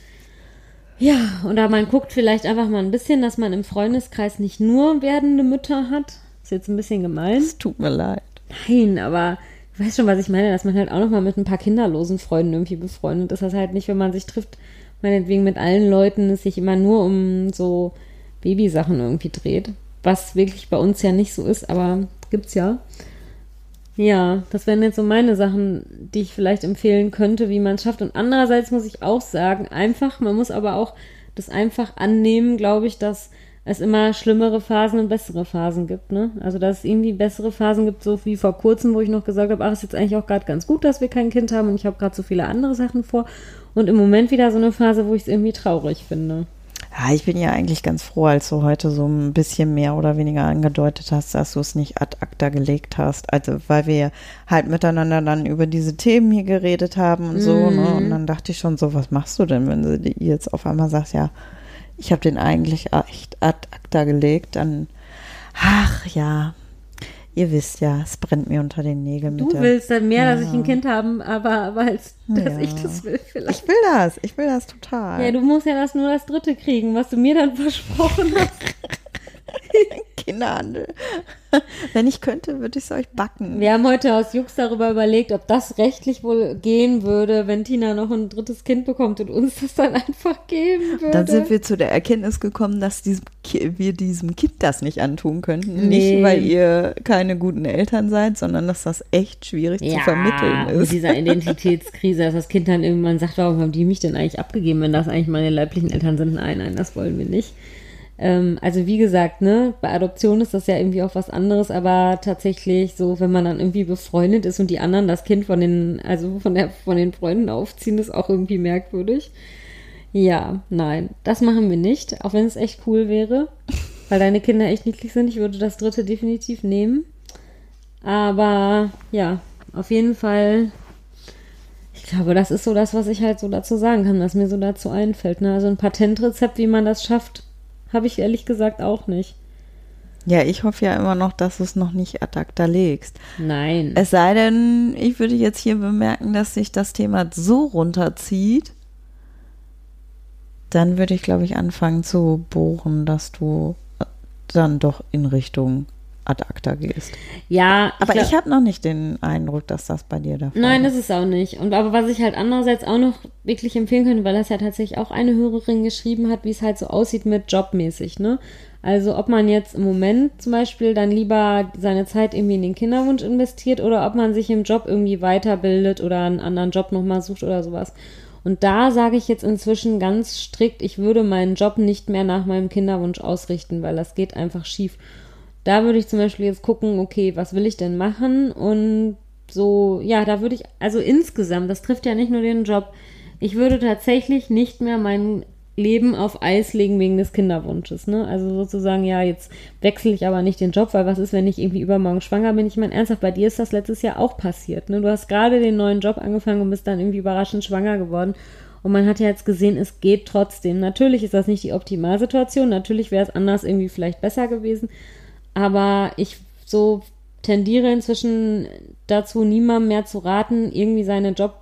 Ja, oder man guckt vielleicht einfach mal ein bisschen, dass man im Freundeskreis nicht nur werdende Mütter hat. Ist jetzt ein bisschen gemein. Es tut mir leid. Nein, aber du weißt schon, was ich meine, dass man halt auch noch mal mit ein paar kinderlosen Freunden irgendwie befreundet ist. Das halt nicht, wenn man sich trifft, meinetwegen mit allen Leuten, es sich immer nur um so Babysachen irgendwie dreht. Was wirklich bei uns ja nicht so ist, aber gibt's ja. Ja, das wären jetzt so meine Sachen, die ich vielleicht empfehlen könnte, wie man es schafft. Und andererseits muss ich auch sagen, einfach, man muss aber auch das einfach annehmen, glaube ich, dass es immer schlimmere Phasen und bessere Phasen gibt, ne? Also dass es irgendwie bessere Phasen gibt, so wie vor kurzem, wo ich noch gesagt habe, ach, ist jetzt eigentlich auch gerade ganz gut, dass wir kein Kind haben und ich habe gerade so viele andere Sachen vor. Und im Moment wieder so eine Phase, wo ich es irgendwie traurig finde. Ja, ich bin ja eigentlich ganz froh, als du heute so ein bisschen mehr oder weniger angedeutet hast, dass du es nicht ad acta gelegt hast. Also, weil wir halt miteinander dann über diese Themen hier geredet haben und so, ne? Und dann dachte ich schon so, was machst du denn, wenn du jetzt auf einmal sagst, ja, ich habe den eigentlich echt ad acta gelegt, dann, ach ja, Ihr wisst ja, es brennt mir unter den Nägeln. Du willst dann mehr, ja. dass ich ein Kind haben, aber, aber als dass ja. ich das will vielleicht. Ich will das, ich will das total. Ja, du musst ja das nur das dritte kriegen, was du mir dann (laughs) versprochen hast. (laughs) Kinderhandel. (laughs) Wenn ich könnte, würde ich es euch backen. Wir haben heute aus Jux darüber überlegt, ob das rechtlich wohl gehen würde, wenn Tina noch ein drittes Kind bekommt und uns das dann einfach geben würde. Dann sind wir zu der Erkenntnis gekommen, dass diesem, wir diesem Kind das nicht antun könnten. Nee. Nicht, weil ihr keine guten Eltern seid, sondern dass das echt schwierig ja, zu vermitteln ist. Mit dieser Identitätskrise, dass das Kind dann irgendwann sagt, warum haben die mich denn eigentlich abgegeben, wenn das eigentlich meine leiblichen Eltern sind? Nein, nein, das wollen wir nicht. Ähm, also wie gesagt, ne, bei Adoption ist das ja irgendwie auch was anderes, aber tatsächlich so, wenn man dann irgendwie befreundet ist und die anderen das Kind von den, also von der, von den Freunden aufziehen, ist auch irgendwie merkwürdig. Ja, nein, das machen wir nicht, auch wenn es echt cool wäre, weil deine Kinder echt niedlich sind. Ich würde das dritte definitiv nehmen. Aber ja, auf jeden Fall ich glaube, das ist so das, was ich halt so dazu sagen kann, was mir so dazu einfällt. Ne? Also ein Patentrezept, wie man das schafft, habe ich ehrlich gesagt auch nicht. Ja, ich hoffe ja immer noch, dass du es noch nicht ad acta legst. Nein. Es sei denn, ich würde jetzt hier bemerken, dass sich das Thema so runterzieht, dann würde ich, glaube ich, anfangen zu bohren, dass du dann doch in Richtung ad acta gehst. Ja, aber ich, ich habe noch nicht den Eindruck, dass das bei dir der Fall Nein, das ist auch nicht. Und aber was ich halt andererseits auch noch wirklich empfehlen könnte, weil das ja tatsächlich auch eine Hörerin geschrieben hat, wie es halt so aussieht mit jobmäßig, ne? Also ob man jetzt im Moment zum Beispiel dann lieber seine Zeit irgendwie in den Kinderwunsch investiert oder ob man sich im Job irgendwie weiterbildet oder einen anderen Job nochmal sucht oder sowas. Und da sage ich jetzt inzwischen ganz strikt, ich würde meinen Job nicht mehr nach meinem Kinderwunsch ausrichten, weil das geht einfach schief. Da würde ich zum Beispiel jetzt gucken, okay, was will ich denn machen? Und so, ja, da würde ich, also insgesamt, das trifft ja nicht nur den Job, ich würde tatsächlich nicht mehr mein Leben auf Eis legen wegen des Kinderwunsches. Ne? Also sozusagen, ja, jetzt wechsle ich aber nicht den Job, weil was ist, wenn ich irgendwie übermorgen schwanger bin? Ich meine, ernsthaft, bei dir ist das letztes Jahr auch passiert. Ne? Du hast gerade den neuen Job angefangen und bist dann irgendwie überraschend schwanger geworden. Und man hat ja jetzt gesehen, es geht trotzdem. Natürlich ist das nicht die Optimalsituation. Natürlich wäre es anders irgendwie vielleicht besser gewesen. Aber ich so tendiere inzwischen dazu, niemandem mehr zu raten, irgendwie seine Job,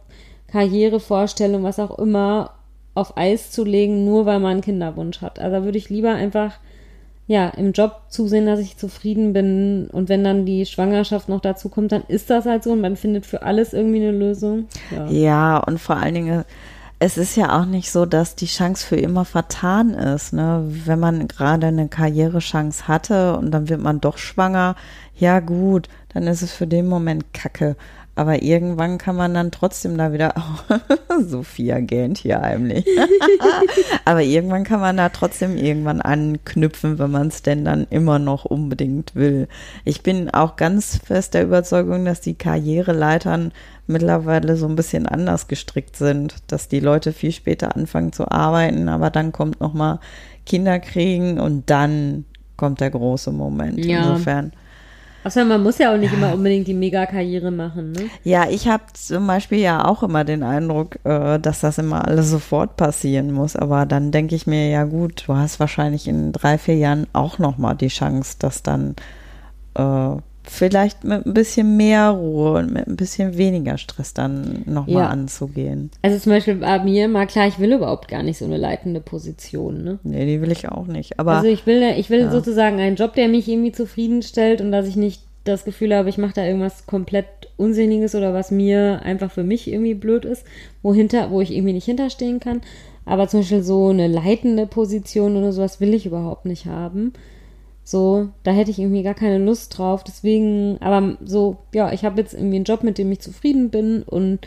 Karriere, Vorstellung, was auch immer, auf Eis zu legen, nur weil man einen Kinderwunsch hat. Also würde ich lieber einfach ja, im Job zusehen, dass ich zufrieden bin. Und wenn dann die Schwangerschaft noch dazu kommt, dann ist das halt so und man findet für alles irgendwie eine Lösung. Ja, ja und vor allen Dingen, es ist ja auch nicht so, dass die Chance für immer vertan ist. Ne? Wenn man gerade eine Karrierechance hatte und dann wird man doch schwanger, ja gut, dann ist es für den Moment Kacke. Aber irgendwann kann man dann trotzdem da wieder, oh, (laughs) Sophia gähnt hier heimlich. (laughs) Aber irgendwann kann man da trotzdem irgendwann anknüpfen, wenn man es denn dann immer noch unbedingt will. Ich bin auch ganz fest der Überzeugung, dass die Karriereleitern mittlerweile so ein bisschen anders gestrickt sind, dass die Leute viel später anfangen zu arbeiten, aber dann kommt noch mal Kinder kriegen und dann kommt der große Moment. Ja. Insofern Außer man muss ja auch nicht immer unbedingt die Megakarriere machen, ne? Ja, ich habe zum Beispiel ja auch immer den Eindruck, äh, dass das immer alles sofort passieren muss. Aber dann denke ich mir, ja gut, du hast wahrscheinlich in drei, vier Jahren auch nochmal die Chance, dass dann äh, vielleicht mit ein bisschen mehr Ruhe und mit ein bisschen weniger Stress dann nochmal ja. anzugehen. Also zum Beispiel bei mir, mal klar, ich will überhaupt gar nicht so eine leitende Position, ne? Nee, die will ich auch nicht. Aber, also ich will, ich will ja. sozusagen einen Job, der mich irgendwie zufriedenstellt und dass ich nicht das Gefühl habe, ich mache da irgendwas komplett Unsinniges oder was mir einfach für mich irgendwie blöd ist, wo, hinter, wo ich irgendwie nicht hinterstehen kann. Aber zum Beispiel so eine leitende Position oder sowas will ich überhaupt nicht haben. So, da hätte ich irgendwie gar keine Lust drauf. Deswegen, aber so, ja, ich habe jetzt irgendwie einen Job, mit dem ich zufrieden bin und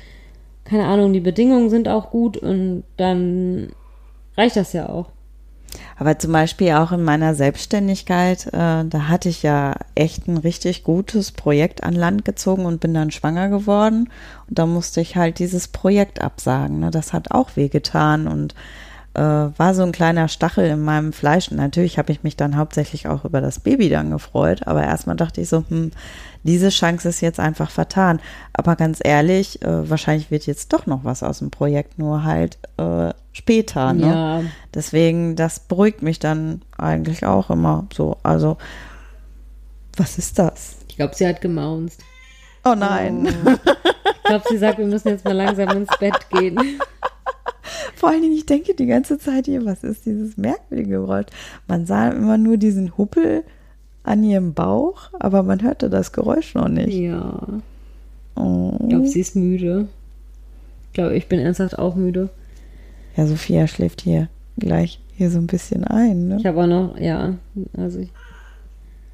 keine Ahnung, die Bedingungen sind auch gut und dann reicht das ja auch. Aber zum Beispiel auch in meiner Selbstständigkeit, äh, da hatte ich ja echt ein richtig gutes Projekt an Land gezogen und bin dann schwanger geworden. Und da musste ich halt dieses Projekt absagen. Ne? Das hat auch wehgetan und äh, war so ein kleiner Stachel in meinem Fleisch. Und natürlich habe ich mich dann hauptsächlich auch über das Baby dann gefreut. Aber erstmal dachte ich so, hm, diese Chance ist jetzt einfach vertan. Aber ganz ehrlich, äh, wahrscheinlich wird jetzt doch noch was aus dem Projekt, nur halt äh, später. Ne? Ja. Deswegen, das beruhigt mich dann eigentlich auch immer so. Also, was ist das? Ich glaube, sie hat gemaunzt. Oh nein. Oh. Ich glaube, sie sagt, wir müssen jetzt mal langsam ins Bett gehen. (laughs) Vor allen Dingen, ich denke die ganze Zeit hier, was ist dieses merkwürdige Geräusch? Man sah immer nur diesen Huppel an ihrem Bauch, aber man hörte das Geräusch noch nicht. Ja. Oh. Ich glaube, sie ist müde. Ich glaube, ich bin ernsthaft auch müde. Ja, Sophia schläft hier gleich hier so ein bisschen ein. Ne? Ich habe auch noch, ja, also ich,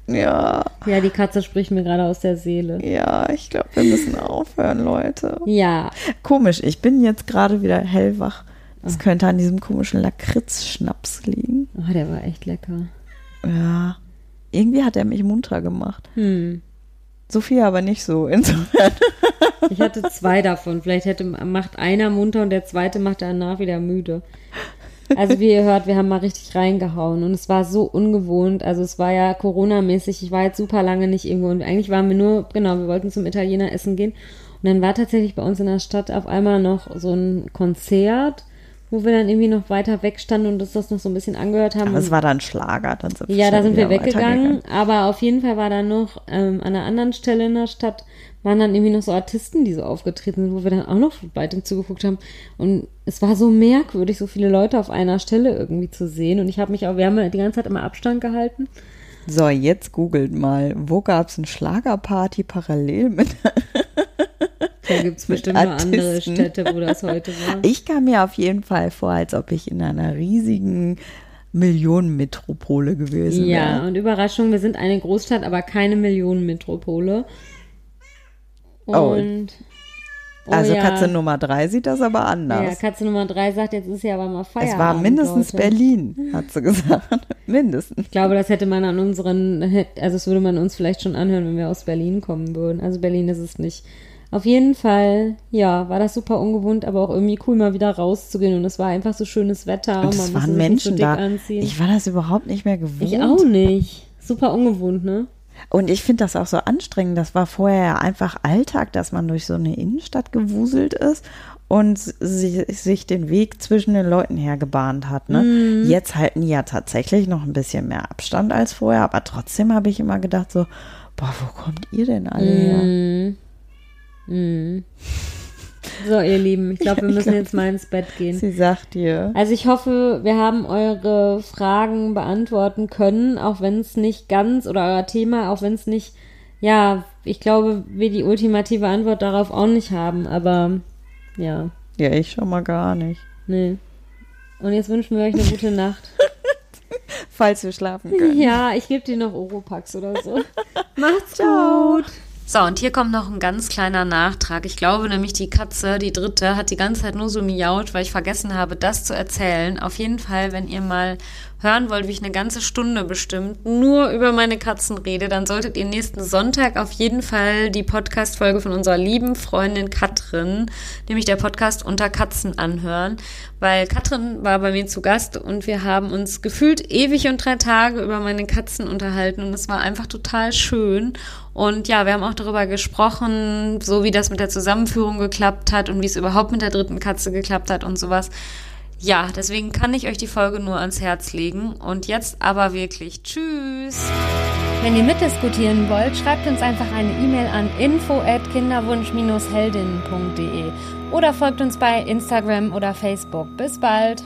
ja. Ja, die Katze spricht mir gerade aus der Seele. Ja, ich glaube, wir müssen aufhören, Leute. Ja. Komisch, ich bin jetzt gerade wieder hellwach. Das könnte an diesem komischen Lakritz-Schnaps liegen. Oh, der war echt lecker. Ja. Irgendwie hat er mich munter gemacht. Hm. Sophia aber nicht so, insofern. Ich hatte zwei davon. Vielleicht hätte, macht einer munter und der zweite macht danach wieder müde. Also wie ihr hört, wir haben mal richtig reingehauen und es war so ungewohnt. Also es war ja Corona-mäßig. Ich war jetzt super lange nicht irgendwo und eigentlich waren wir nur, genau, wir wollten zum Italiener essen gehen. Und dann war tatsächlich bei uns in der Stadt auf einmal noch so ein Konzert wo wir dann irgendwie noch weiter weg standen und uns das noch so ein bisschen angehört haben. Aber es war dann Schlager, dann sind wir Ja, da sind wir weggegangen, aber auf jeden Fall war da noch ähm, an einer anderen Stelle in der Stadt waren dann irgendwie noch so Artisten, die so aufgetreten sind, wo wir dann auch noch weiter zugeguckt haben. Und es war so merkwürdig, so viele Leute auf einer Stelle irgendwie zu sehen. Und ich habe mich auch, wir haben die ganze Zeit immer Abstand gehalten. So, jetzt googelt mal, wo gab es eine Schlagerparty parallel mit. Da gibt es bestimmt noch andere Städte, wo das heute war. (laughs) Ich kam mir auf jeden Fall vor, als ob ich in einer riesigen Millionenmetropole gewesen wäre. Ja, und Überraschung, wir sind eine Großstadt, aber keine Millionenmetropole. Oh. Und oh also ja. Katze Nummer drei sieht das aber Ja, anders. Katze Nummer drei sagt, jetzt ist ja aber mal Feierabend. es war mindestens Leute. Berlin, hat sie gesagt. (laughs) mindestens. Ich glaube, das hätte man an unseren, also das würde man uns vielleicht schon anhören, wenn wir aus Berlin kommen würden. Also Berlin ist es nicht. Auf jeden Fall, ja, war das super ungewohnt, aber auch irgendwie cool, mal wieder rauszugehen. Und es war einfach so schönes Wetter. Und man es waren Menschen so dick da. Anziehen. Ich war das überhaupt nicht mehr gewohnt. Ich auch nicht. Super ungewohnt, ne? Und ich finde das auch so anstrengend. Das war vorher ja einfach Alltag, dass man durch so eine Innenstadt gewuselt ist und si- sich den Weg zwischen den Leuten hergebahnt hat. Ne? Mhm. Jetzt halten die ja tatsächlich noch ein bisschen mehr Abstand als vorher, aber trotzdem habe ich immer gedacht so, boah, wo kommt ihr denn alle her? Mhm. So, ihr Lieben, ich glaube, wir (laughs) müssen jetzt mal ins Bett gehen. Sie sagt dir. Also ich hoffe, wir haben eure Fragen beantworten können, auch wenn es nicht ganz, oder euer Thema, auch wenn es nicht, ja, ich glaube, wir die ultimative Antwort darauf auch nicht haben, aber ja, Ja, ich schon mal gar nicht. nee. Und jetzt wünschen wir euch eine gute Nacht. (laughs) Falls wir schlafen können. Ja, ich gebe dir noch Oropax oder so. (laughs) Macht's Ciao. gut. So, und hier kommt noch ein ganz kleiner Nachtrag. Ich glaube nämlich, die Katze, die dritte, hat die ganze Zeit nur so miaut, weil ich vergessen habe, das zu erzählen. Auf jeden Fall, wenn ihr mal hören wollt, wie ich eine ganze Stunde bestimmt nur über meine Katzen rede, dann solltet ihr nächsten Sonntag auf jeden Fall die Podcast-Folge von unserer lieben Freundin Katrin, nämlich der Podcast unter Katzen anhören, weil Katrin war bei mir zu Gast und wir haben uns gefühlt ewig und drei Tage über meine Katzen unterhalten und es war einfach total schön. Und ja, wir haben auch darüber gesprochen, so wie das mit der Zusammenführung geklappt hat und wie es überhaupt mit der dritten Katze geklappt hat und sowas. Ja, deswegen kann ich euch die Folge nur ans Herz legen. Und jetzt aber wirklich Tschüss. Wenn ihr mitdiskutieren wollt, schreibt uns einfach eine E-Mail an info at kinderwunsch-heldinnen.de oder folgt uns bei Instagram oder Facebook. Bis bald.